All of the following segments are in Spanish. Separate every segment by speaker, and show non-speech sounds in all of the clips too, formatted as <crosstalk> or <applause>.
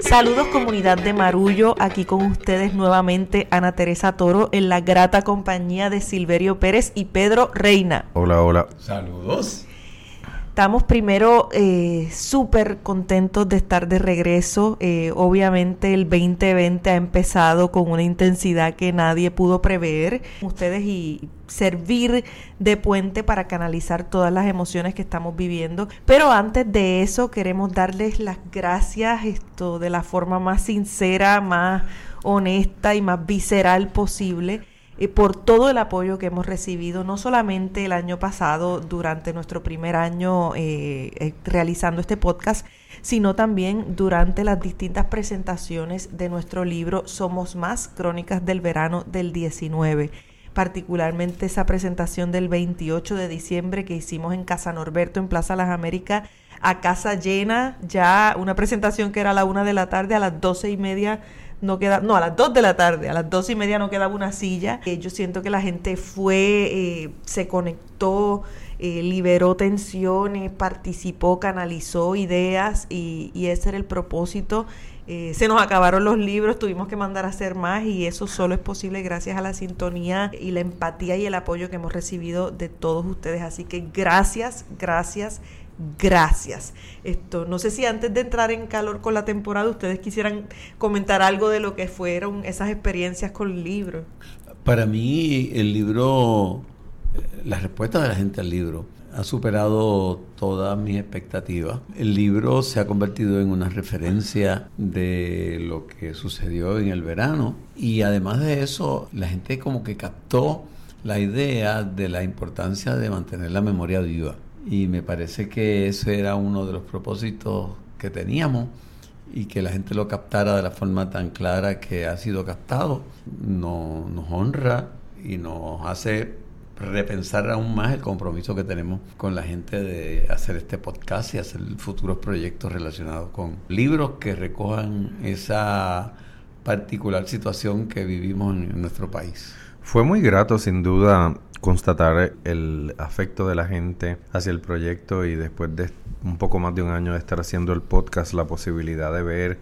Speaker 1: Saludos comunidad de Marullo, aquí con ustedes nuevamente Ana Teresa Toro en la grata compañía de Silverio Pérez y Pedro Reina.
Speaker 2: Hola, hola.
Speaker 3: Saludos.
Speaker 1: Estamos primero eh, súper contentos de estar de regreso. Eh, obviamente el 2020 ha empezado con una intensidad que nadie pudo prever. Ustedes y servir de puente para canalizar todas las emociones que estamos viviendo. Pero antes de eso queremos darles las gracias esto de la forma más sincera, más honesta y más visceral posible eh, por todo el apoyo que hemos recibido, no solamente el año pasado durante nuestro primer año eh, eh, realizando este podcast, sino también durante las distintas presentaciones de nuestro libro Somos Más, Crónicas del Verano del 19 particularmente esa presentación del 28 de diciembre que hicimos en Casa Norberto, en Plaza Las Américas, a casa llena, ya una presentación que era a la una de la tarde, a las doce y media no queda, no, a las 2 de la tarde, a las dos y media no quedaba una silla. Eh, yo siento que la gente fue, eh, se conectó, eh, liberó tensiones, participó, canalizó ideas y, y, ese era el propósito. se nos acabaron los libros, tuvimos que mandar a hacer más y eso solo es posible gracias a la sintonía y la empatía y el apoyo que hemos recibido de todos ustedes. Así que gracias gracias. Esto, no sé si antes de entrar en calor con la temporada ustedes quisieran comentar algo de lo que fueron esas experiencias con el libro.
Speaker 3: Para mí el libro, eh, la respuesta de la gente al libro ha superado todas mis expectativas. El libro se ha convertido en una referencia de lo que sucedió en el verano y además de eso la gente como que captó la idea de la importancia de mantener la memoria viva y me parece que ese era uno de los propósitos que teníamos y que la gente lo captara de la forma tan clara que ha sido captado no, nos honra y nos hace repensar aún más el compromiso que tenemos con la gente de hacer este podcast y hacer futuros proyectos relacionados con libros que recojan esa particular situación que vivimos en nuestro país.
Speaker 2: Fue muy grato, sin duda, constatar el afecto de la gente hacia el proyecto y después de un poco más de un año de estar haciendo el podcast, la posibilidad de ver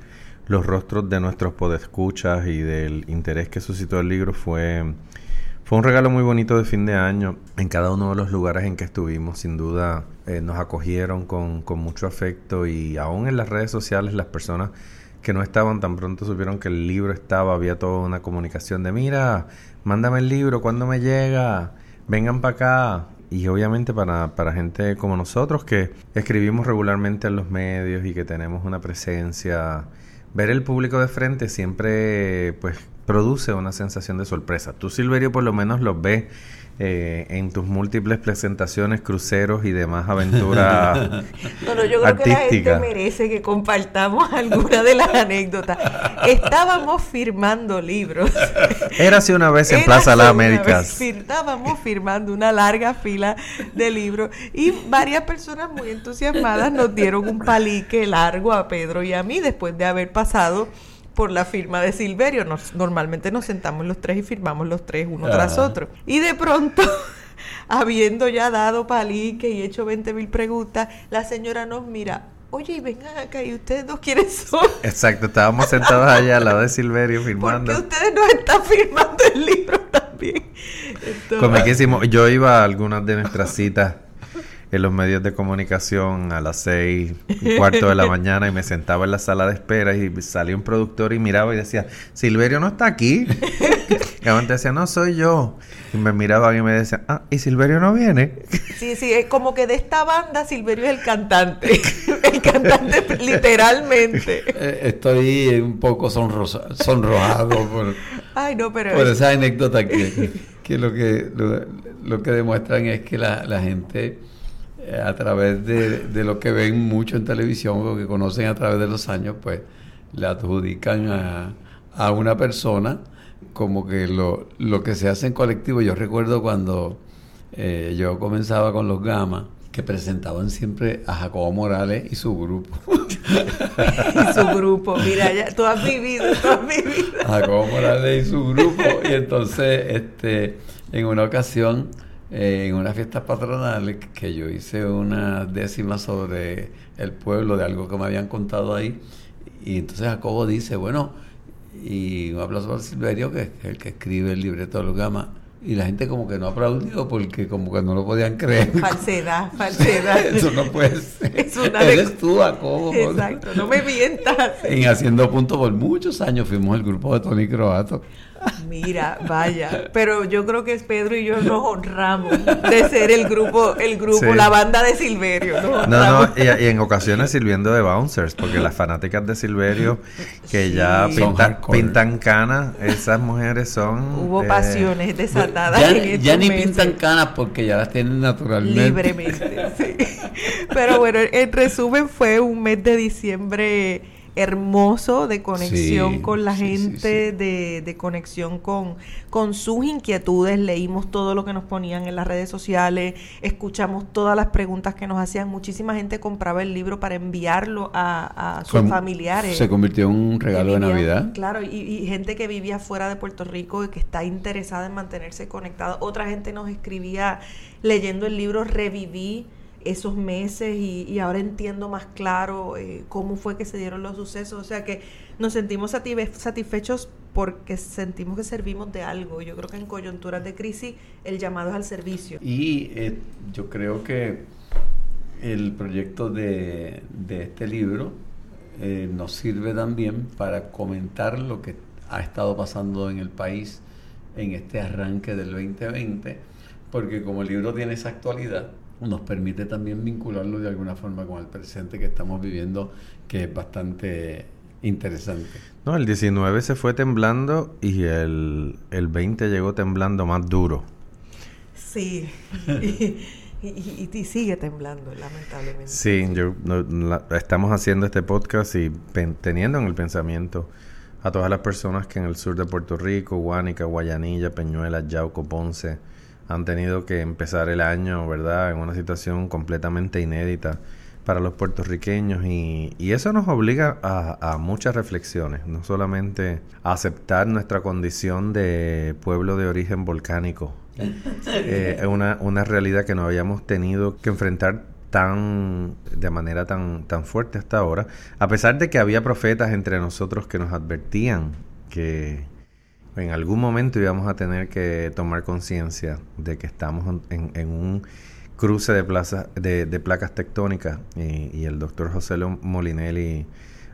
Speaker 2: los rostros de nuestros podescuchas y del interés que suscitó el libro fue, fue un regalo muy bonito de fin de año. En cada uno de los lugares en que estuvimos, sin duda, eh, nos acogieron con, con mucho afecto y aún en las redes sociales las personas que no estaban tan pronto supieron que el libro estaba, había toda una comunicación de mira, mándame el libro, ¿cuándo me llega? Vengan para acá. Y obviamente para, para gente como nosotros que escribimos regularmente en los medios y que tenemos una presencia, ver el público de frente siempre pues produce una sensación de sorpresa. Tú Silverio por lo menos los ves eh, en tus múltiples presentaciones, cruceros y demás aventuras <laughs>
Speaker 1: bueno, yo creo que la gente merece que compartamos <laughs> alguna de las anécdotas. Estábamos firmando libros. <laughs>
Speaker 2: Era así una vez en Plaza Las Américas.
Speaker 1: Estábamos firmando una larga fila de libros y varias personas muy entusiasmadas nos dieron un palique largo a Pedro y a mí después de haber pasado por la firma de Silverio. normalmente nos sentamos los tres y firmamos los tres uno tras otro. Y de pronto, <laughs> habiendo ya dado palique y hecho 20 mil preguntas, la señora nos mira. Oye, y vengan acá, ¿y ustedes dos quiénes son?
Speaker 2: Exacto, estábamos sentados allá al lado de Silverio <laughs> firmando.
Speaker 1: Porque ustedes nos están firmando el libro también.
Speaker 2: Entonces, yo iba a algunas de nuestras citas en los medios de comunicación a las seis y cuarto de la <laughs> mañana y me sentaba en la sala de espera y salía un productor y miraba y decía, Silverio no está aquí. <laughs> y antes decía, no soy yo. Y me miraban y me decían, ah, ¿y Silverio no viene?
Speaker 1: Sí, sí, es como que de esta banda Silverio es el cantante. <laughs> el cantante literalmente.
Speaker 3: Eh, estoy un poco sonrojado por,
Speaker 1: Ay, no, pero
Speaker 3: por esa anécdota que, que, lo que lo, que demuestran es que la, la gente a través de, lo que ven mucho en televisión, lo que conocen a través de los años, pues le adjudican a, una persona como que lo, lo, que se hace en colectivo. Yo recuerdo cuando eh, yo comenzaba con los Gamas, que presentaban siempre a Jacobo Morales y su grupo. <laughs>
Speaker 1: y su grupo, mira, ya, tú has vivido, tú has vivido.
Speaker 3: Jacobo Morales y su grupo. Y entonces, este, en una ocasión, eh, en unas fiestas patronales que yo hice una décima sobre el pueblo de algo que me habían contado ahí. Y entonces Jacobo dice, bueno, y un aplauso para Silverio, que es el que escribe el libreto de los Gama. Y la gente como que no aplaudió porque como que no lo podían creer. <laughs>
Speaker 1: Falsedad, falsedad. <laughs>
Speaker 3: Eso no puede <laughs> ser. Es una Eres tú, Jacobo.
Speaker 1: Exacto, no me mientas.
Speaker 3: En Haciendo Punto por muchos años fuimos el grupo de Tony Croato.
Speaker 1: Mira, vaya, pero yo creo que es Pedro y yo nos honramos de ser el grupo, el grupo, la banda de Silverio.
Speaker 2: No, no, y, en ocasiones sirviendo de bouncers, porque las fanáticas de Silverio que ya pintan, pintan canas, esas mujeres son...
Speaker 1: Hubo eh, pasiones desatadas.
Speaker 3: Ya, ni pintan canas porque ya las tienen naturalmente.
Speaker 1: Libremente, sí. Pero bueno, en resumen fue un mes de diciembre hermoso de conexión con la gente, de, de, conexión con, con sus inquietudes. Leímos todo lo que nos ponían en las redes sociales, escuchamos todas las preguntas que nos hacían. Muchísima gente compraba el libro para enviarlo a, sus familiares.
Speaker 3: Se convirtió en un regalo de Navidad.
Speaker 1: Claro, y, y, gente que vivía fuera de Puerto Rico y que está interesada en mantenerse conectada. Otra gente nos escribía leyendo el libro, reviví esos meses y, ahora entiendo más claro eh, cómo fue que se dieron los sucesos. O sea que nos sentimos satisfechos porque sentimos que servimos de algo. Yo creo que en coyunturas de crisis el llamado es al servicio.
Speaker 3: Y eh, yo creo que el proyecto de, este libro eh, nos sirve también para comentar lo que ha estado pasando en el país en este arranque del 2020, porque como el libro tiene esa actualidad, nos permite también vincularlo de alguna forma con el presente que estamos viviendo, que es bastante interesante.
Speaker 2: No, el 19 se fue temblando y el, el 20 llegó temblando más duro.
Speaker 1: Sí, <laughs> y, sigue temblando, lamentablemente.
Speaker 2: Sí, yo, estamos haciendo este podcast y teniendo en el pensamiento a todas las personas que en el sur de Puerto Rico, Guánica, Guayanilla, Peñuela, Yauco, Ponce, han tenido que empezar el año, ¿verdad?, en una situación completamente inédita para los puertorriqueños y, y eso nos obliga a, muchas reflexiones, no solamente a aceptar nuestra condición de pueblo de origen volcánico, <laughs> eh, una, una realidad que no habíamos tenido que enfrentar tan de manera tan tan fuerte hasta ahora, a pesar de que había profetas entre nosotros que nos advertían que en algún momento íbamos a tener que tomar conciencia de que estamos en, un cruce de, plaza, de, placas tectónicas. Y, el doctor José Molinelli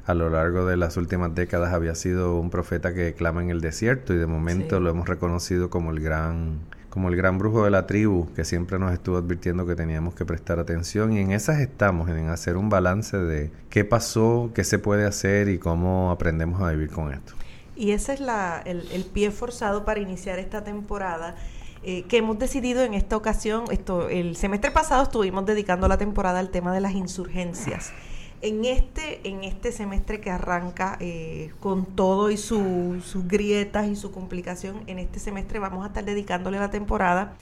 Speaker 2: a lo largo de las últimas décadas había sido un profeta que clama en el desierto y de momento lo hemos reconocido como el gran como el gran brujo de la tribu que siempre nos estuvo advirtiendo que teníamos que prestar atención. Y en esas estamos, en hacer un balance de qué pasó, qué se puede hacer y cómo aprendemos a vivir con esto.
Speaker 1: Y ese es la, el, pie forzado para iniciar esta temporada. Eh, que hemos decidido en esta ocasión, esto, el semestre pasado estuvimos dedicando la temporada al tema de las insurgencias. En este, en este semestre que arranca eh, con todo y sus grietas y su complicación, en este semestre vamos a estar dedicándole la temporada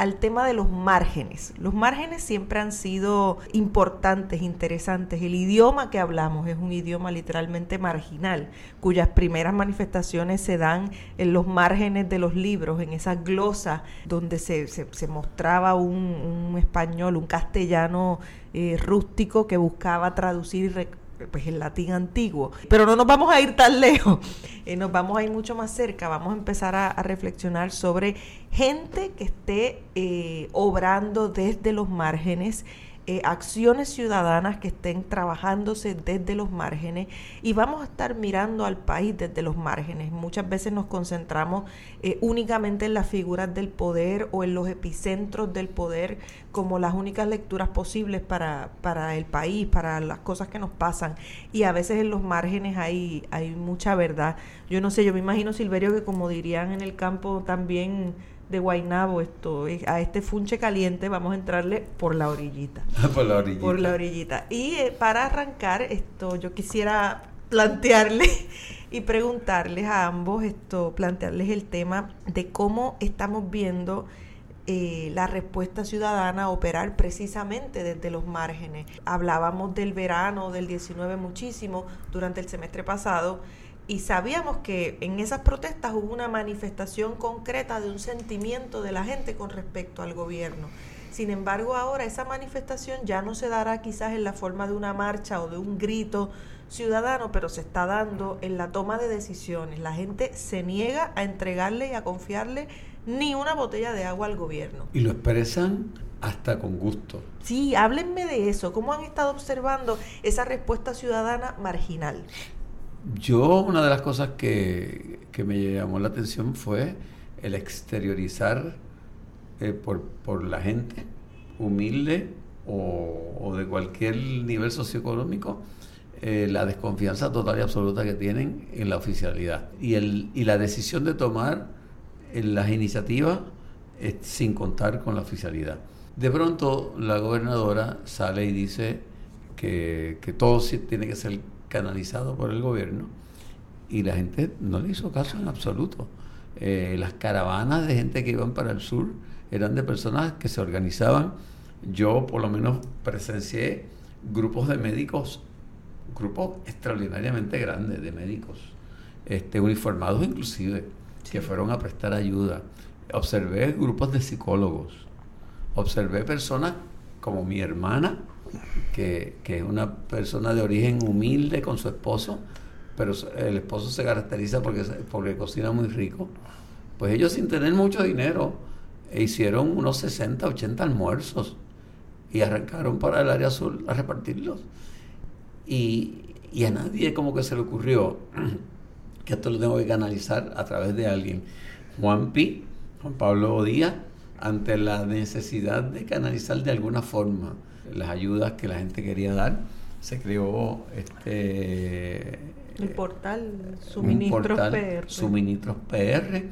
Speaker 1: al tema de los márgenes. Los márgenes siempre han sido importantes, interesantes. El idioma que hablamos es un idioma literalmente marginal, cuyas primeras manifestaciones se dan en los márgenes de los libros, en esa glosa donde se, se, mostraba un, español, un castellano eh, rústico que buscaba traducir y pues el latín antiguo. Pero no nos vamos a ir tan <laughs> lejos, eh, nos vamos a ir mucho más cerca, vamos a empezar a, reflexionar sobre gente que esté eh, obrando desde los márgenes eh, acciones ciudadanas que estén trabajándose desde los márgenes y vamos a estar mirando al país desde los márgenes. Muchas veces nos concentramos eh, únicamente en las figuras del poder o en los epicentros del poder como las únicas lecturas posibles para, para el país, para las cosas que nos pasan. Y a veces en los márgenes hay, hay mucha verdad. Yo no sé, yo me imagino, Silverio, que como dirían en el campo también de Guainabo, esto, a este funche caliente vamos a entrarle por la orillita. <laughs>
Speaker 3: por la orillita.
Speaker 1: Por la orillita. Y eh, para arrancar esto, yo quisiera plantearle <laughs> y preguntarles a ambos esto, plantearles el tema de cómo estamos viendo eh, la respuesta ciudadana operar precisamente desde los márgenes. Hablábamos del verano del 19 muchísimo durante el semestre pasado y sabíamos que en esas protestas hubo una manifestación concreta de un sentimiento de la gente con respecto al gobierno. Sin embargo, ahora esa manifestación ya no se dará quizás en la forma de una marcha o de un grito ciudadano, pero se está dando en la toma de decisiones. La gente se niega a entregarle y a confiarle ni una botella de agua al gobierno.
Speaker 3: Y lo expresan hasta con gusto.
Speaker 1: Sí, háblenme de eso. ¿Cómo han estado observando esa respuesta ciudadana marginal?
Speaker 3: Yo una de las cosas que, me llamó la atención fue el exteriorizar eh, por, la gente humilde o, de cualquier nivel socioeconómico eh, la desconfianza total y absoluta que tienen en la oficialidad y, el, y la decisión de tomar eh, las iniciativas sin contar con la oficialidad. De pronto la gobernadora sale y dice que, que todo tiene que ser canalizado por el gobierno y la gente no le hizo caso en absoluto. Eh, las caravanas de gente que iban para el sur eran de personas que se organizaban. Yo por lo menos presencié grupos de médicos, grupos extraordinariamente grandes de médicos, este, uniformados inclusive, que fueron a prestar ayuda. Observé grupos de psicólogos, observé personas como mi hermana, que, es una persona de origen humilde con su esposo, pero el esposo se caracteriza porque, porque cocina muy rico, pues ellos sin tener mucho dinero hicieron unos 60, 80 almuerzos y arrancaron para el área azul a repartirlos. Y, y a nadie como que se le ocurrió <clears throat> que esto lo tengo que canalizar a través de alguien. Juan Pi, Juan Pablo Díaz, ante la necesidad de canalizar de alguna forma las ayudas que la gente quería dar, se creó este
Speaker 1: el portal Suministros PR.
Speaker 3: Suministros PR,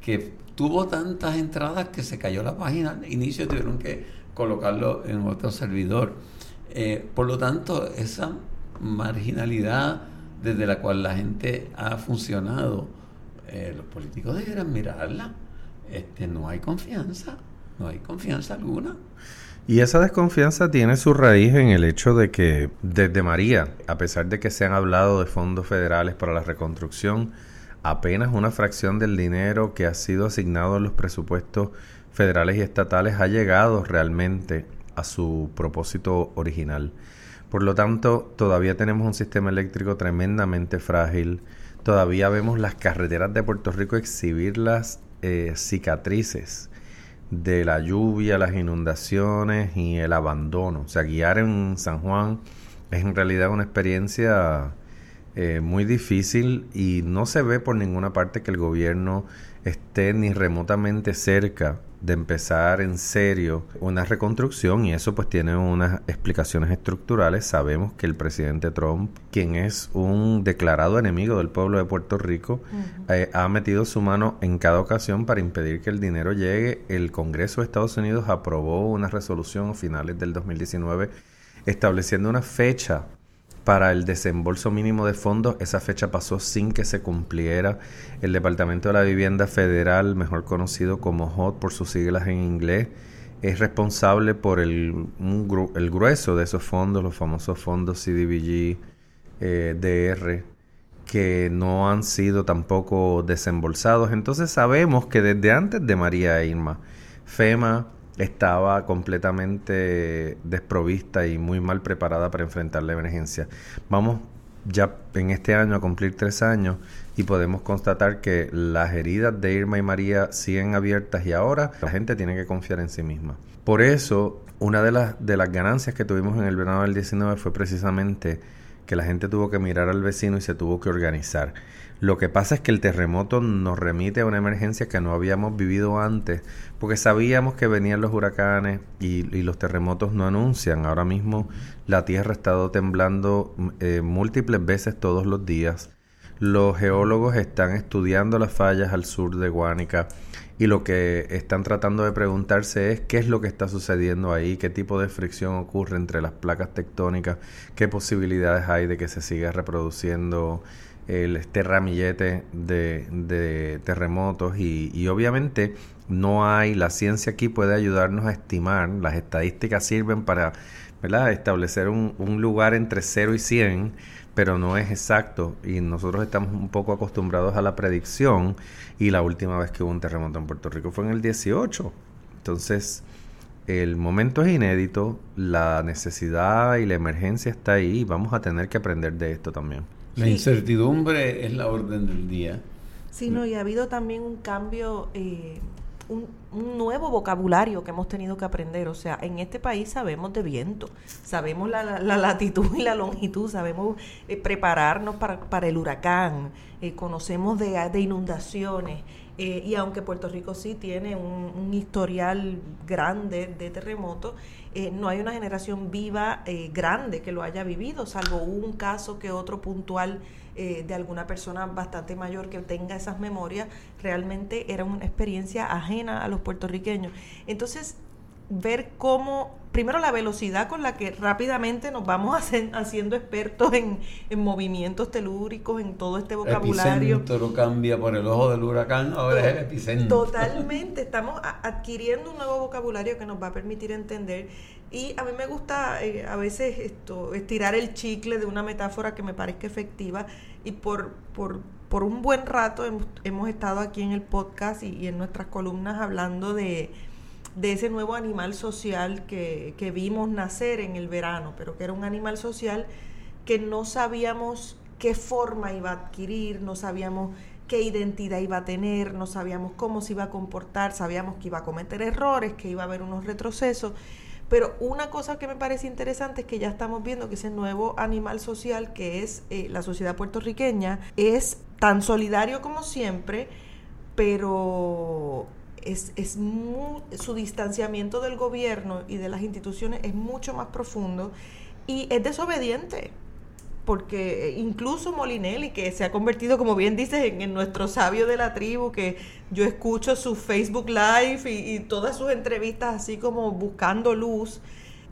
Speaker 3: que tuvo tantas entradas que se cayó la página al inicio tuvieron que colocarlo en otro servidor. Eh, por lo tanto, esa marginalidad desde la cual la gente ha funcionado, eh, los políticos deberían mirarla. Este, no hay confianza, no hay confianza alguna.
Speaker 2: Y esa desconfianza tiene su raíz en el hecho de que desde María, a pesar de que se han hablado de fondos federales para la reconstrucción, apenas una fracción del dinero que ha sido asignado en los presupuestos federales y estatales ha llegado realmente a su propósito original. Por lo tanto, todavía tenemos un sistema eléctrico tremendamente frágil, todavía vemos las carreteras de Puerto Rico exhibir las eh, cicatrices de la lluvia, las inundaciones y el abandono. O sea, guiar en San Juan es en realidad una experiencia eh, muy difícil y no se ve por ninguna parte que el gobierno esté ni remotamente cerca de empezar en serio una reconstrucción y eso pues tiene unas explicaciones estructurales. Sabemos que el presidente Trump, quien es un declarado enemigo del pueblo de Puerto Rico, eh, ha metido su mano en cada ocasión para impedir que el dinero llegue. El Congreso de Estados Unidos aprobó una resolución a finales del 2019 estableciendo una fecha para el desembolso mínimo de fondos. Esa fecha pasó sin que se cumpliera. El Departamento de la Vivienda Federal, mejor conocido como HOT por sus siglas en inglés, es responsable por el, el grueso de esos fondos, los famosos fondos CDBG, eh, DR, que no han sido tampoco desembolsados. Entonces sabemos que desde antes de María Irma, FEMA estaba completamente desprovista y muy mal preparada para enfrentar la emergencia. Vamos ya en este año a cumplir tres años y podemos constatar que las heridas de Irma y María siguen abiertas y ahora la gente tiene que confiar en sí misma. Por eso, una de las, de las ganancias que tuvimos en el verano del 19 fue precisamente que la gente tuvo que mirar al vecino y se tuvo que organizar. Lo que pasa es que el terremoto nos remite a una emergencia que no habíamos vivido antes, porque sabíamos que venían los huracanes y, los terremotos no anuncian. Ahora mismo la Tierra ha estado temblando eh, múltiples veces todos los días. Los geólogos están estudiando las fallas al sur de Guánica y lo que están tratando de preguntarse es qué es lo que está sucediendo ahí, qué tipo de fricción ocurre entre las placas tectónicas, qué posibilidades hay de que se siga reproduciendo el, este ramillete de, terremotos y, obviamente no hay, la ciencia aquí puede ayudarnos a estimar, las estadísticas sirven para establecer un, un lugar entre 0 y 100 pero no es exacto y nosotros estamos un poco acostumbrados a la predicción y la última vez que hubo un terremoto en Puerto Rico fue en el 18. Entonces, el momento es inédito, la necesidad y la emergencia está ahí y vamos a tener que aprender de esto también.
Speaker 3: La incertidumbre es la orden del día.
Speaker 1: Sí, no, y ha habido también un cambio eh, un, nuevo vocabulario que hemos tenido que aprender. O sea, en este país sabemos de viento, sabemos la, latitud y la longitud, sabemos eh, prepararnos para, para, el huracán, eh, conocemos de, de inundaciones. Eh, y aunque Puerto Rico sí tiene un, historial grande de terremotos, no hay una generación viva grande que lo haya vivido, salvo un caso que otro puntual eh, de alguna persona bastante mayor que tenga esas memorias, realmente era una experiencia ajena a los puertorriqueños. Entonces, ver cómo, primero la velocidad con la que rápidamente nos vamos <laughs> haciendo expertos en, movimientos telúricos, en todo este vocabulario.
Speaker 3: El cambia por el ojo del huracán, ahora es el epicentro.
Speaker 1: Totalmente, estamos adquiriendo un nuevo vocabulario que nos va a permitir entender y a mí me gusta eh, a veces esto, estirar el chicle de una metáfora que me parezca efectiva y por, por, por un buen rato hemos, estado aquí en el podcast y, en nuestras columnas hablando de, de ese nuevo animal social que, que vimos nacer en el verano, pero que era un animal social que no sabíamos qué forma iba a adquirir, no sabíamos qué identidad iba a tener, no sabíamos cómo se iba a comportar, sabíamos que iba a cometer errores, que iba a haber unos retrocesos. Pero una cosa que me parece interesante es que ya estamos viendo que ese nuevo animal social que es eh, la sociedad puertorriqueña es tan solidario como siempre, pero es, es su distanciamiento del gobierno y de las instituciones es mucho más profundo y es desobediente porque incluso Molinelli, que se ha convertido, como bien dices, en, nuestro sabio de la tribu, que yo escucho su Facebook Live y, todas sus entrevistas así como buscando luz,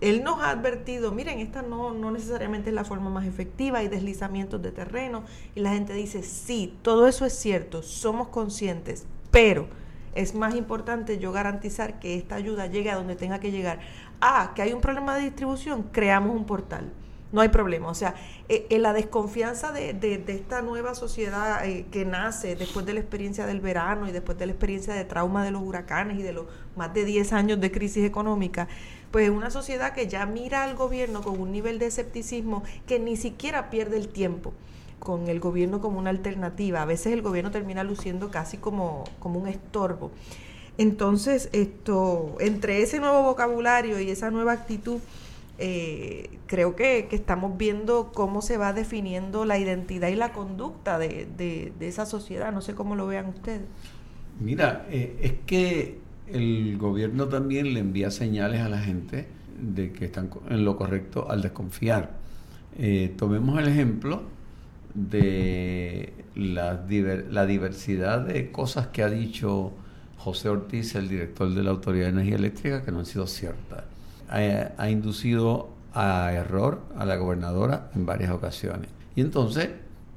Speaker 1: él nos ha advertido, miren, esta no, no necesariamente es la forma más efectiva, hay deslizamientos de terreno, y la gente dice, sí, todo eso es cierto, somos conscientes, pero es más importante yo garantizar que esta ayuda llegue a donde tenga que llegar. Ah, que hay un problema de distribución, creamos un portal no hay problema. O sea, eh, eh, la desconfianza de, esta nueva sociedad eh, que nace después de la experiencia del verano y después de la experiencia de trauma de los huracanes y de los más de 10 años de crisis económica, pues es una sociedad que ya mira al gobierno con un nivel de escepticismo que ni siquiera pierde el tiempo con el gobierno como una alternativa. A veces el gobierno termina luciendo casi como, como un estorbo. Entonces, esto, entre ese nuevo vocabulario y esa nueva actitud, eh, creo que, estamos viendo cómo se va definiendo la identidad y la conducta de, esa sociedad. No sé cómo lo vean ustedes.
Speaker 3: Mira, eh, es que el gobierno también le envía señales a la gente de que están en lo correcto al desconfiar. Eh, tomemos el ejemplo de la, la diversidad de cosas que ha dicho José Ortiz, el director de la Autoridad de Energía Eléctrica, que no han sido ciertas ha, inducido a error a la gobernadora en varias ocasiones. Y entonces,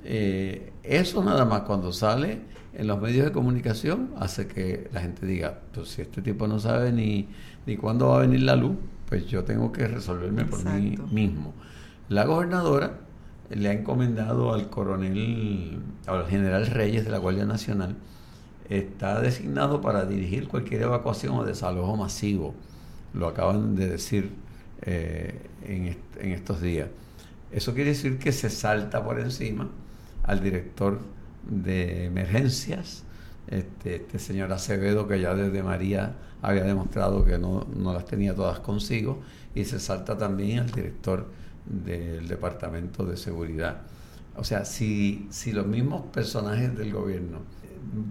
Speaker 3: eh, eso nada más cuando sale en los medios de comunicación hace que la gente diga, pues si este tipo no sabe ni, ni cuándo va a venir la luz, pues yo tengo que resolverme por mí mismo. La gobernadora le ha encomendado al coronel, al general Reyes de la Guardia Nacional, está designado para dirigir cualquier evacuación o desalojo masivo lo acaban de decir eh, en, estos días. Eso quiere decir que se salta por encima al director de emergencias, este, este, señor Acevedo, que ya desde María había demostrado que no, no, las tenía todas consigo, y se salta también al director del Departamento de Seguridad. O sea, si, si los mismos personajes del gobierno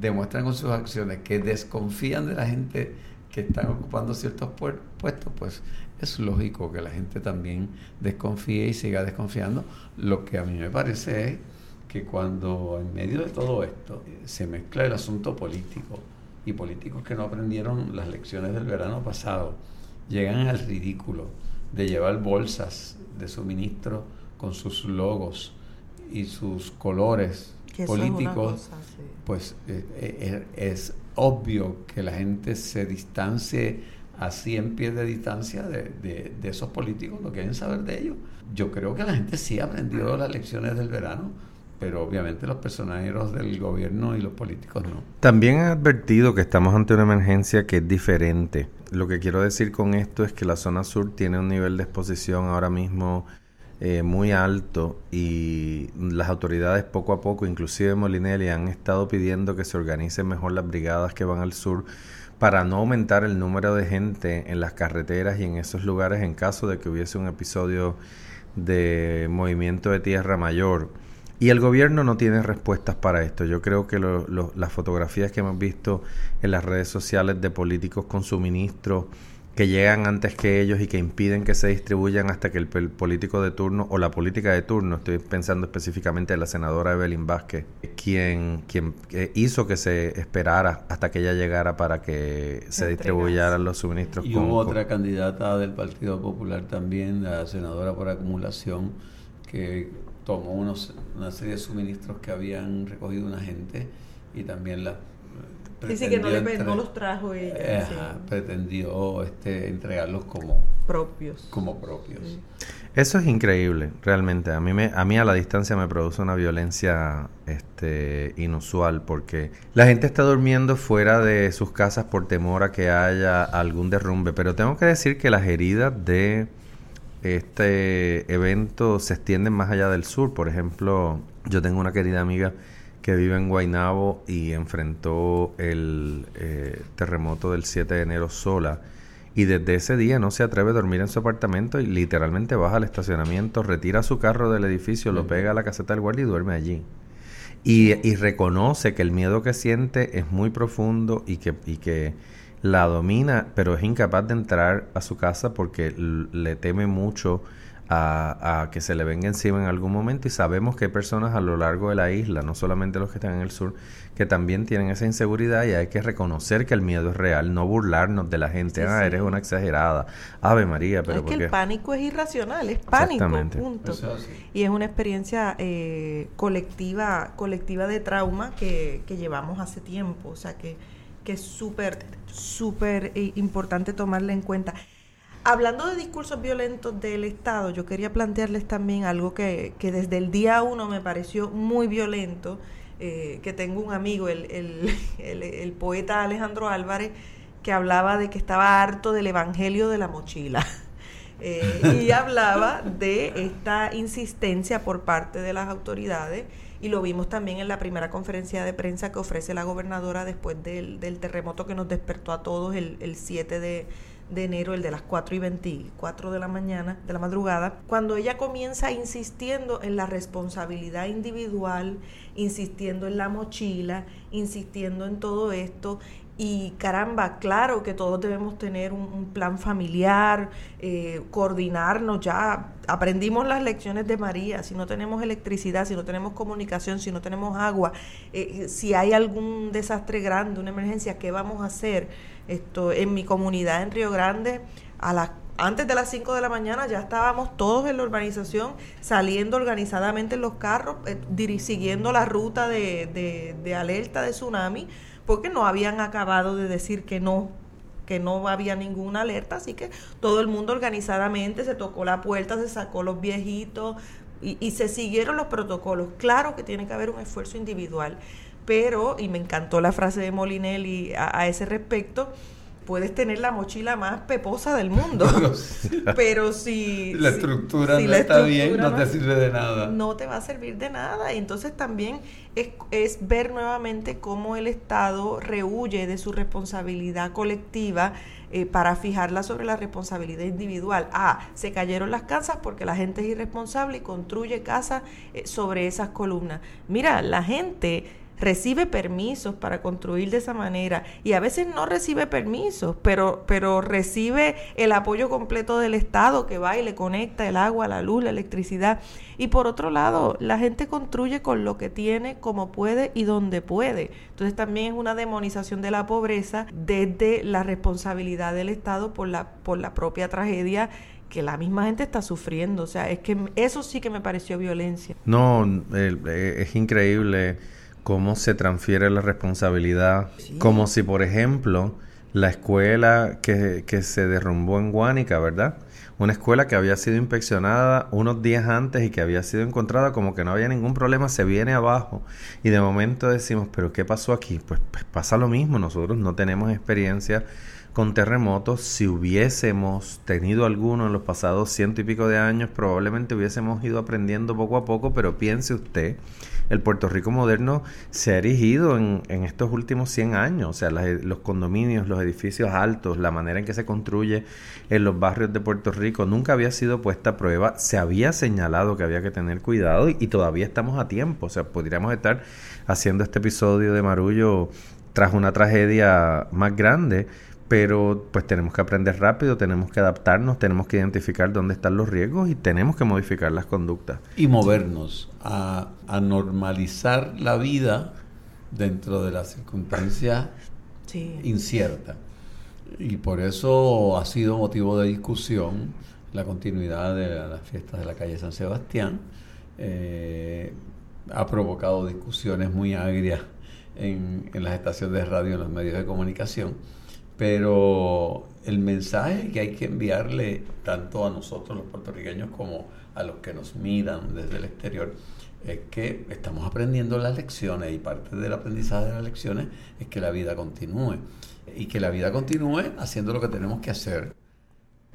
Speaker 3: demuestran con sus acciones que desconfían de la gente que están ocupando ciertos puestos, pues es lógico que la gente también desconfíe y siga desconfiando. Lo que a mí me parece es que cuando en medio de todo esto se mezcla el asunto político y políticos que no aprendieron las lecciones del verano pasado, llegan al ridículo de llevar bolsas de suministro con sus logos y sus colores políticos, pues eh, eh, es obvio que la gente se distancie a 100 pies de distancia de, de, esos políticos, no quieren saber de ellos. Yo creo que la gente sí aprendió las lecciones del verano, pero obviamente los personajes del gobierno y los políticos no.
Speaker 2: También he advertido que estamos ante una emergencia que es diferente. Lo que quiero decir con esto es que la zona sur tiene un nivel de exposición ahora mismo eh, muy alto y las autoridades poco a poco, inclusive Molinelli, han estado pidiendo que se organicen mejor las brigadas que van al sur para no aumentar el número de gente en las carreteras y en esos lugares en caso de que hubiese un episodio de movimiento de tierra mayor. Y el gobierno no tiene respuestas para esto. Yo creo que las fotografías que hemos visto en las redes sociales de políticos con suministros que llegan antes que ellos y que impiden que se distribuyan hasta que el, político de turno o la política de turno, estoy pensando específicamente en la senadora Evelyn Vázquez, quien, quien hizo que se esperara hasta que ella llegara para que se distribuyeran los suministros.
Speaker 3: Y hubo otra candidata del Partido Popular también, la senadora por acumulación, que tomó unos, una serie de suministros que habían recogido una gente y también la
Speaker 1: Dice que no, le, no los trajo
Speaker 3: ella. Pretendió este, entregarlos como
Speaker 1: propios.
Speaker 3: Como propios.
Speaker 2: Eso es increíble, realmente. A mí, me, a mí a la distancia me produce una violencia este, inusual porque la gente está durmiendo fuera de sus casas por temor a que haya algún derrumbe. Pero tengo que decir que las heridas de este evento se extienden más allá del sur. Por ejemplo, yo tengo una querida amiga que vive en Guaynabo y enfrentó el eh, terremoto del 7 de enero sola. Y desde ese día no se atreve a dormir en su apartamento y literalmente baja al estacionamiento, retira su carro del edificio, lo pega a la caseta del guardia y duerme allí. Y, y, reconoce que el miedo que siente es muy profundo y que, y que la domina, pero es incapaz de entrar a su casa porque le teme mucho a, que se le venga encima en algún momento. Y sabemos que hay personas a lo largo de la isla, no solamente los que están en el sur, que también tienen esa inseguridad y hay que reconocer que el miedo es real, no burlarnos de la gente, ah, eres una exagerada, Ave María, pero...
Speaker 1: Es que el pánico es irracional, es pánico, punto. Y es una experiencia eh, colectiva, colectiva de trauma que, que llevamos hace tiempo, o sea que, que es súper, súper eh, importante tomarla en cuenta. Hablando de discursos violentos del Estado, yo quería plantearles también algo que, desde el día uno me pareció muy violento, eh, que tengo un amigo, <laughs> el, el, poeta Alejandro Álvarez, que hablaba de que estaba harto del Evangelio de la mochila. <laughs> Eh, y hablaba de esta insistencia por parte de las autoridades y lo vimos también en la primera conferencia de prensa que ofrece la gobernadora después del, terremoto que nos despertó a todos el, el 7 de, de enero, el de las 4 y 24 de la mañana, de la madrugada, cuando ella comienza insistiendo en la responsabilidad individual, insistiendo en la mochila, insistiendo en todo esto. Y caramba, claro que todos debemos tener un, plan familiar, eh, coordinarnos ya. Aprendimos las lecciones de María, si no tenemos electricidad, si no tenemos comunicación, si no tenemos agua, eh, si hay algún desastre grande, una emergencia, ¿qué vamos a hacer? Esto, en mi comunidad en Río Grande, a las antes de las 5 de la mañana ya estábamos todos en la urbanización saliendo organizadamente en los carros, eh, siguiendo la ruta de, de, alerta de tsunami, porque no habían acabado de decir que no que no había ninguna alerta, así que todo el mundo organizadamente se tocó la puerta, se sacó los viejitos y, y se siguieron los protocolos. Claro que tiene que haber un esfuerzo individual, pero, y me encantó la frase de Molinelli a, a ese respecto, puedes tener la mochila más peposa del mundo, <laughs> <laughs> pero si <laughs>
Speaker 3: la estructura no está bien, no te sirve de nada.
Speaker 1: No te va a servir de nada. Y entonces también es, es ver nuevamente cómo el Estado rehuye de su responsabilidad colectiva eh, para fijarla sobre la responsabilidad individual. Ah, se cayeron las casas porque la gente es irresponsable y construye casas eh, sobre esas columnas. Mira, la gente recibe permisos para construir de esa manera y a veces no recibe permisos, pero, pero recibe el apoyo completo del Estado que va y le conecta el agua, la luz, la electricidad. Y por otro lado, la gente construye con lo que tiene, como puede y donde puede. Entonces también es una demonización de la pobreza desde la responsabilidad del Estado por la, por la propia tragedia que la misma gente está sufriendo. O sea, es que eso sí que me pareció violencia.
Speaker 2: No, es increíble cómo se transfiere la responsabilidad, como si, por ejemplo, la escuela que, que se derrumbó en Guánica, ¿verdad? Una escuela que había sido inspeccionada unos días antes y que había sido encontrada como que no había ningún problema, se viene abajo y de momento decimos, pero ¿qué pasó aquí? Pues, pues pasa lo mismo, nosotros no tenemos experiencia con terremotos. Si hubiésemos tenido alguno en los pasados ciento y pico de años, probablemente hubiésemos ido aprendiendo poco a poco, pero piense usted, el Puerto Rico moderno se ha erigido en, estos últimos 100 años, o sea, los condominios, los edificios altos, la manera en que se construye en los barrios de Puerto Rico, nunca había sido puesta a prueba, se había señalado que había que tener cuidado y, y todavía estamos a tiempo, o sea, podríamos estar haciendo este episodio de Marullo tras una tragedia más grande, pero pues tenemos que aprender rápido, tenemos que adaptarnos, tenemos que identificar dónde están los riesgos y tenemos que modificar las conductas.
Speaker 3: Y movernos a, normalizar la vida dentro de las circunstancias inciertas. Y por eso ha sido motivo de discusión la continuidad de las fiestas de la calle San Sebastián. Eh, ha provocado discusiones muy agrias en, en las estaciones de radio, en los medios de comunicación pero el mensaje que hay que enviarle tanto a nosotros los puertorriqueños como a los que nos miran desde el exterior es que estamos aprendiendo las lecciones y parte del aprendizaje de las lecciones es que la vida continúe y que la vida continúe haciendo lo que tenemos que hacer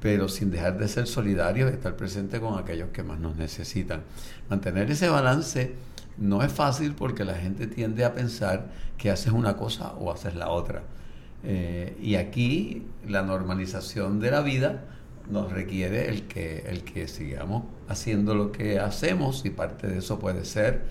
Speaker 3: pero sin dejar de ser solidarios y estar presente con aquellos que más nos necesitan. Mantener ese balance no es fácil porque la gente tiende a pensar que haces una cosa o haces la otra. Eh, y aquí la normalización de la vida nos requiere el que, el que sigamos haciendo lo que hacemos y parte de eso puede ser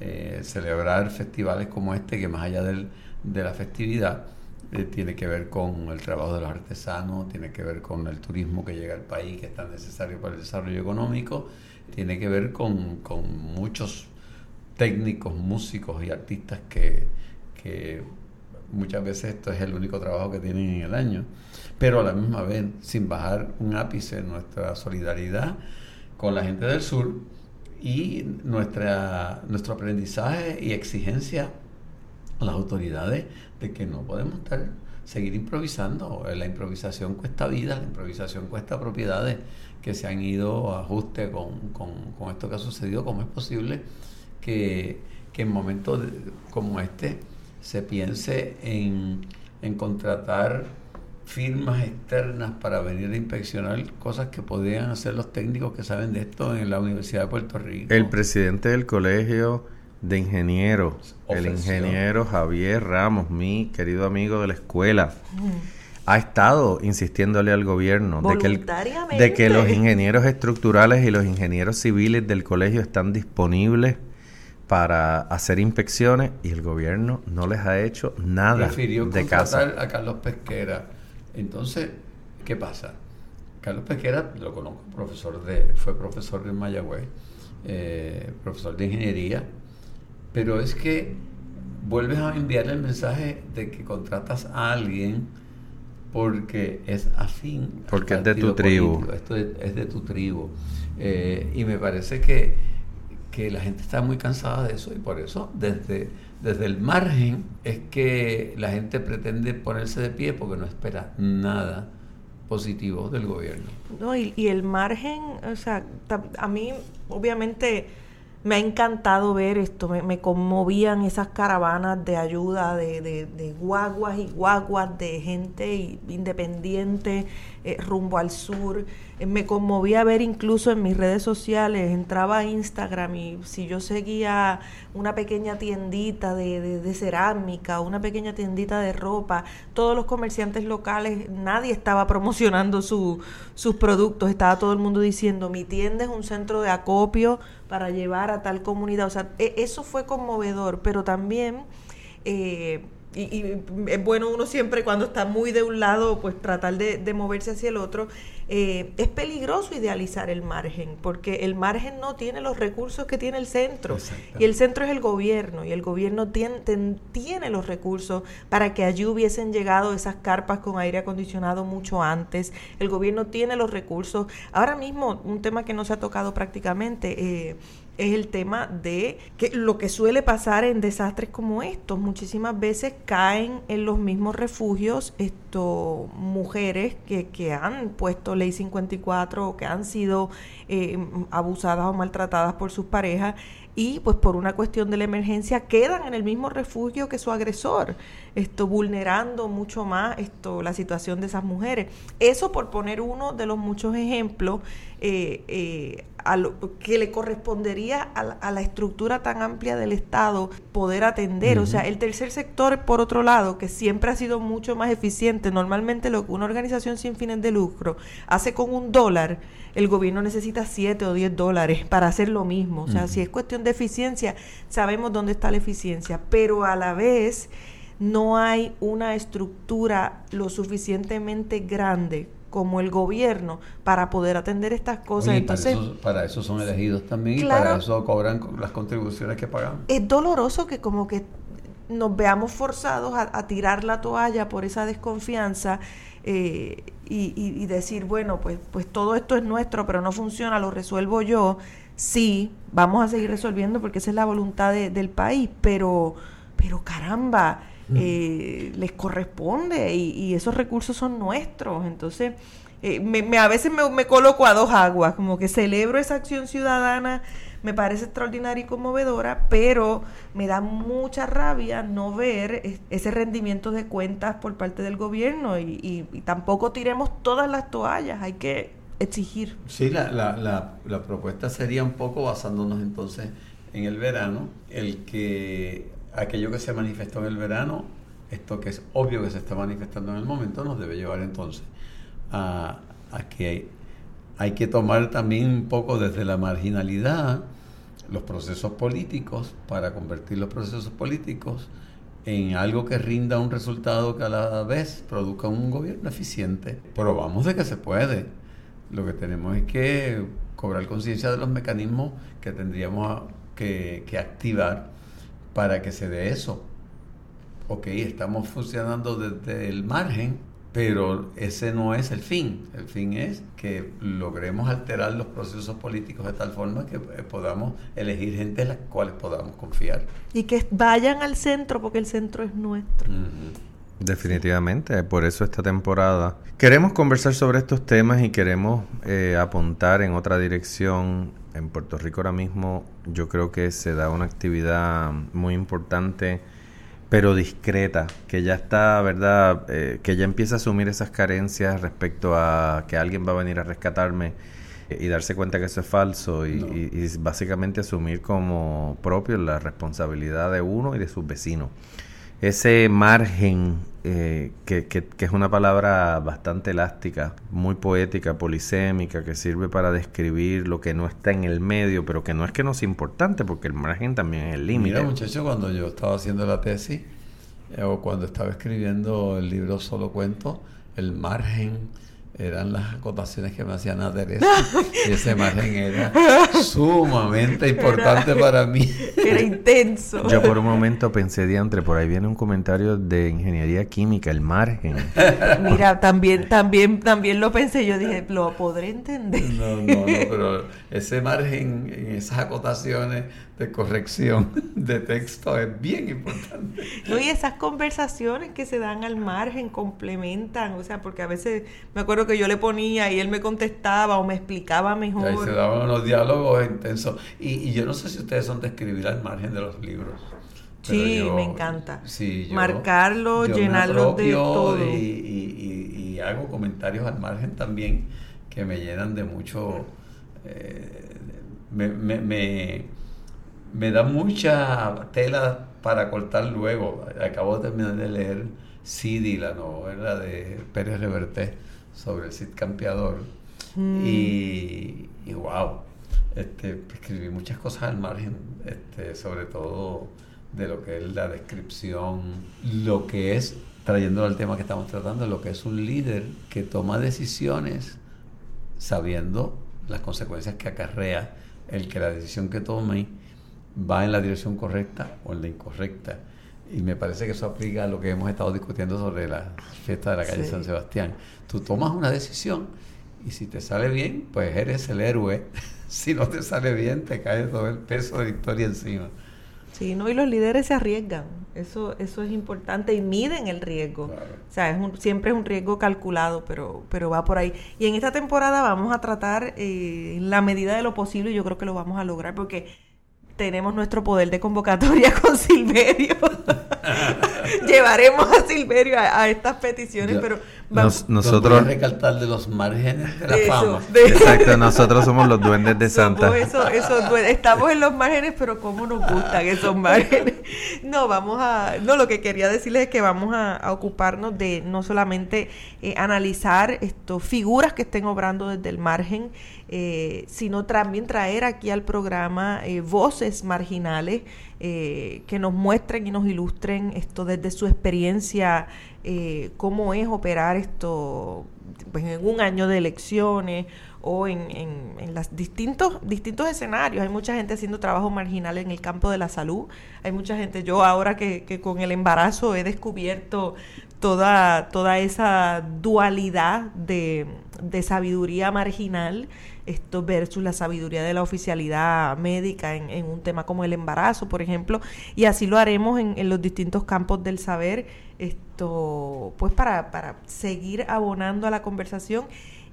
Speaker 3: eh, celebrar festivales como este que más allá del, de la festividad eh, tiene que ver con el trabajo de los artesanos, tiene que ver con el turismo que llega al país que es tan necesario para el desarrollo económico, tiene que ver con, con muchos técnicos, músicos y artistas que, que muchas veces esto es el único trabajo que tienen en el año, pero a la misma vez sin bajar un ápice nuestra solidaridad con la gente del sur y nuestra, nuestro aprendizaje y exigencia a las autoridades de que no podemos estar, seguir improvisando. La improvisación cuesta vida, la improvisación cuesta propiedades que se han ido a ajuste con, con, esto que ha sucedido. ¿Cómo es posible que, que en momentos como este se piense en, contratar firmas externas para venir a inspeccionar cosas que podrían hacer los técnicos que saben de esto en la Universidad de Puerto Rico.
Speaker 2: El presidente del colegio de ingenieros, el ingeniero Javier Ramos, mi querido amigo de la escuela, ha estado insistiéndole al gobierno de que, de que los ingenieros estructurales y los ingenieros civiles del colegio están disponibles para hacer inspecciones y el gobierno no les ha hecho nada
Speaker 3: Prefirió de casa. a Carlos Pesquera. Entonces, ¿qué pasa? Carlos Pesquera, lo conozco, profesor de, fue profesor de Mayagüez, eh, profesor de ingeniería, pero es que vuelves a enviarle el mensaje de que contratas a alguien porque es afín.
Speaker 2: Porque es de tu tribu.
Speaker 3: Esto es, de tu tribu. Eh, y me parece que que la gente está muy cansada de eso y por eso desde, desde el margen es que la gente pretende ponerse de pie porque no espera nada positivo del gobierno.
Speaker 1: No, y, y el margen, o sea, a mí obviamente me ha encantado ver esto, me, conmovían esas caravanas de ayuda de, de, guaguas y guaguas de gente independiente eh, rumbo al sur. Eh, me conmovía ver incluso en mis redes sociales, entraba a Instagram y si yo seguía una pequeña tiendita de, de cerámica, una pequeña tiendita de ropa, todos los comerciantes locales, nadie estaba promocionando su, sus productos, estaba todo el mundo diciendo, mi tienda es un centro de acopio para llevar a tal comunidad. O sea, e, eso fue conmovedor, pero también... Eh, y, es bueno uno siempre cuando está muy de un lado, pues tratar de, moverse hacia el otro. Eh, es peligroso idealizar el margen, porque el margen no tiene los recursos que tiene el centro. Y el centro es el gobierno, y el gobierno tiene, tiene los recursos para que allí hubiesen llegado esas carpas con aire acondicionado mucho antes. El gobierno tiene los recursos. Ahora mismo, un tema que no se ha tocado prácticamente, eh, es el tema de que lo que suele pasar en desastres como estos. Muchísimas veces caen en los mismos refugios esto, mujeres que, que han puesto ley 54 o que han sido eh, abusadas o maltratadas por sus parejas y pues por una cuestión de la emergencia quedan en el mismo refugio que su agresor, esto vulnerando mucho más esto la situación de esas mujeres. Eso por poner uno de los muchos ejemplos eh, eh, a lo, que le correspondería a la, estructura tan amplia del Estado poder atender. O sea, el tercer sector, por otro lado, que siempre ha sido mucho más eficiente, normalmente lo que una organización sin fines de lucro hace con un dólar, el gobierno necesita 7 o 10 dólares para hacer lo mismo. O sea, si es cuestión de eficiencia, sabemos dónde está la eficiencia, pero a la vez no hay una estructura lo suficientemente grande como el gobierno para poder atender estas cosas.
Speaker 3: Entonces, para eso, son elegidos también y para eso cobran las contribuciones que pagan.
Speaker 1: Es doloroso que como que nos veamos forzados a, tirar la toalla por esa desconfianza eh, y, decir, bueno, pues, pues todo esto es nuestro, pero no funciona, lo resuelvo yo. Sí, vamos a seguir resolviendo porque esa es la voluntad del país, pero, pero caramba, eh, les corresponde y, esos recursos son nuestros. Entonces, eh, me, a veces me, coloco a dos aguas, como que celebro esa acción ciudadana, me parece extraordinaria y conmovedora, pero me da mucha rabia no ver ese rendimiento de cuentas por parte del gobierno y, tampoco tiremos todas las toallas, hay que exigir.
Speaker 3: Sí, la, la, la propuesta sería un poco basándonos entonces en el verano, el que aquello que se manifestó en el verano, esto que es obvio que se está manifestando en el momento, nos debe llevar entonces a, que hay, que tomar también un poco desde la marginalidad los procesos políticos para convertir los procesos políticos en algo que rinda un resultado que a la vez produzca un gobierno eficiente. Probamos de que se puede. Lo que tenemos es que cobrar conciencia de los mecanismos que tendríamos que, que activar para que se dé eso. Ok, estamos funcionando desde el margen, pero ese no es el fin. El fin es que logremos alterar los procesos políticos de tal forma que eh, podamos elegir gente en las cuales podamos confiar.
Speaker 1: Y que vayan al centro, porque el centro es nuestro.
Speaker 2: Definitivamente, por eso esta temporada queremos conversar sobre estos temas y queremos eh, apuntar en otra dirección en Puerto Rico ahora mismo yo creo que se da una actividad muy importante, pero discreta, que ya está, ¿verdad? Eh, que ya empieza a asumir esas carencias respecto a que alguien va a venir a rescatarme y darse cuenta que eso es falso y, y básicamente asumir como propio la responsabilidad de uno y de sus vecinos ese margen, eh, que, que, es una palabra bastante elástica, muy poética, polisémica, que sirve para describir lo que no está en el medio, pero que no es que no sea importante, porque el margen también es el límite.
Speaker 3: Mira, muchacho, cuando yo estaba haciendo la tesis, eh, o cuando estaba escribiendo el libro Solo Cuento, el margen eran las acotaciones que me hacían a Teresa. y ese margen era sumamente importante para mí.
Speaker 1: Era intenso.
Speaker 2: Yo por un momento pensé, diantre, por ahí viene un comentario de ingeniería química, el margen.
Speaker 1: Mira, también, también, también lo pensé, yo dije, lo podré entender.
Speaker 3: No, no, no, pero ese margen en esas acotaciones de corrección de texto es bien importante.
Speaker 1: No, y esas conversaciones que se dan al margen complementan, o sea, porque a veces me acuerdo que yo le ponía y él me contestaba o me explicaba mejor.
Speaker 3: Ahí se daban unos diálogos intensos. Y, yo no sé si ustedes son de escribir al margen de los libros.
Speaker 1: Sí, me encanta. Marcarlo, llenarlo de todo.
Speaker 3: Y, y, hago comentarios al margen también que me llenan de mucho... Eh, me, me, me, me da mucha tela para cortar luego. Acabo de terminar de leer Sidi, la novela de Pérez Reverté sobre el Cid Campeador. Mm. Y, y, wow, este, escribí muchas cosas al margen, este, sobre todo de lo que es la descripción, lo que es, trayendo al tema que estamos tratando, lo que es un líder que toma decisiones sabiendo las consecuencias que acarrea el que la decisión que tome va en la dirección correcta o en la incorrecta. Y me parece que eso aplica a lo que hemos estado discutiendo sobre la fiesta de la calle San Sebastián. Tú tomas una decisión Y si te sale bien, pues eres el héroe. <laughs> si no te sale bien, te cae todo el peso de la historia encima.
Speaker 1: Sí, no, y los líderes se arriesgan. Eso, eso es importante y miden el riesgo. O sea, es siempre es un riesgo calculado, pero, pero va por ahí. Y en esta temporada vamos a tratar, eh, en la medida de lo posible, yo creo que lo vamos a lograr, porque tenemos nuestro poder de convocatoria <laughs> con Silverio. <laughs> Llevaremos a Silverio a, estas peticiones, pero
Speaker 2: nosotros
Speaker 3: recalcar de los márgenes de la fama.
Speaker 2: Exacto, nosotros somos los duendes de Santa.
Speaker 1: estamos en los márgenes, pero cómo nos gustan esos márgenes. <laughs> No, vamos a, no, lo que quería decirles es que vamos a, ocuparnos de no solamente eh, analizar estos figuras que estén obrando desde el margen, eh, sino también traer aquí al programa eh, voces marginales eh, que nos muestren y nos ilustren esto desde su experiencia, eh, cómo es operar esto pues, en un año de elecciones o en, en, los distintos, distintos escenarios. Hay mucha gente haciendo trabajo marginal en el campo de la salud. Hay mucha gente, yo ahora que, que con el embarazo he descubierto toda, toda esa dualidad de, de sabiduría marginal esto versus la sabiduría de la oficialidad médica en, un tema como el embarazo, por ejemplo, y así lo haremos en, los distintos campos del saber, esto, pues para, para seguir abonando a la conversación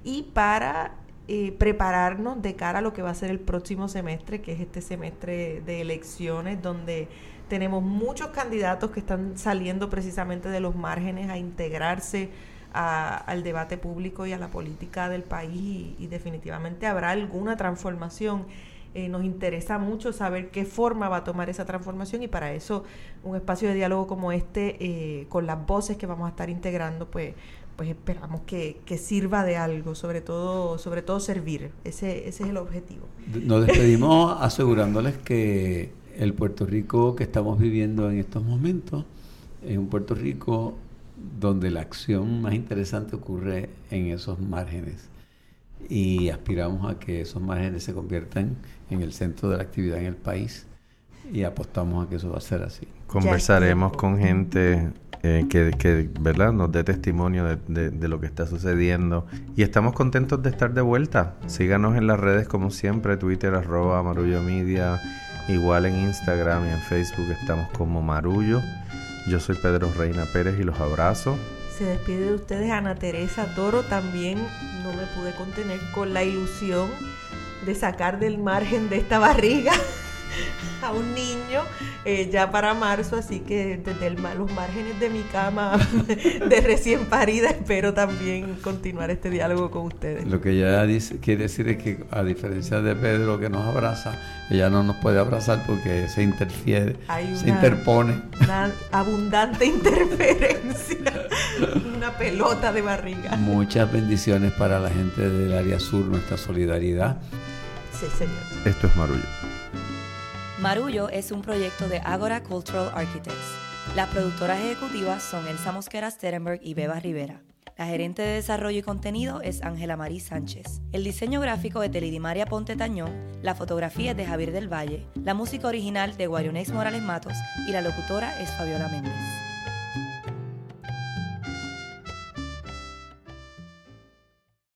Speaker 1: y para eh, prepararnos de cara a lo que va a ser el próximo semestre, que es este semestre de elecciones, donde tenemos muchos candidatos que están saliendo precisamente de los márgenes a integrarse al debate público y a la política del país y, definitivamente habrá alguna transformación. Eh, nos interesa mucho saber qué forma va a tomar esa transformación y para eso un espacio de diálogo como este, eh, con las voces que vamos a estar integrando, pues, pues esperamos que, sirva de algo, sobre todo, sobre todo servir. Ese, ese es el objetivo.
Speaker 3: Nos despedimos asegurándoles que el Puerto Rico que estamos viviendo en estos momentos es un Puerto Rico donde la acción más interesante ocurre en esos márgenes y aspiramos a que esos márgenes se conviertan en el centro de la actividad en el país y apostamos a que eso va a ser así.
Speaker 2: Conversaremos con gente eh, que, que, ¿verdad? nos dé testimonio de, de, lo que está sucediendo y estamos contentos de estar de vuelta. Síganos en las redes como siempre, Twitter arroba Marullo Media, igual en Instagram y en Facebook estamos como Marullo. Yo soy Pedro Reina Pérez y los abrazo.
Speaker 1: Se despide de ustedes Ana Teresa Toro. También no me pude contener con la ilusión de sacar del margen de esta barriga <laughs> <laughs> a un niño eh, ya para marzo, así que desde los márgenes de mi cama <laughs> de recién parida espero también continuar este diálogo con ustedes.
Speaker 3: Lo que ella dice, quiere decir es que a diferencia de Pedro que nos abraza, ella no nos puede abrazar porque se interfiere, se interpone.
Speaker 1: Una abundante <laughs> interferencia, una pelota de barriga.
Speaker 3: Muchas bendiciones para la gente del área sur, nuestra solidaridad.
Speaker 1: Sí, señor.
Speaker 2: Esto es Marullo.
Speaker 4: Marullo es un proyecto de Agora Cultural Architects. Las productoras ejecutivas son Elsa Mosquera Sterenberg y Beba Rivera. La gerente de desarrollo y contenido es Ángela Marí Sánchez. El diseño gráfico es de Lidimaria Ponte Tañón, la fotografía es de Javier del Valle, la música original de Guarionex Morales Matos y la locutora es Fabiola Méndez.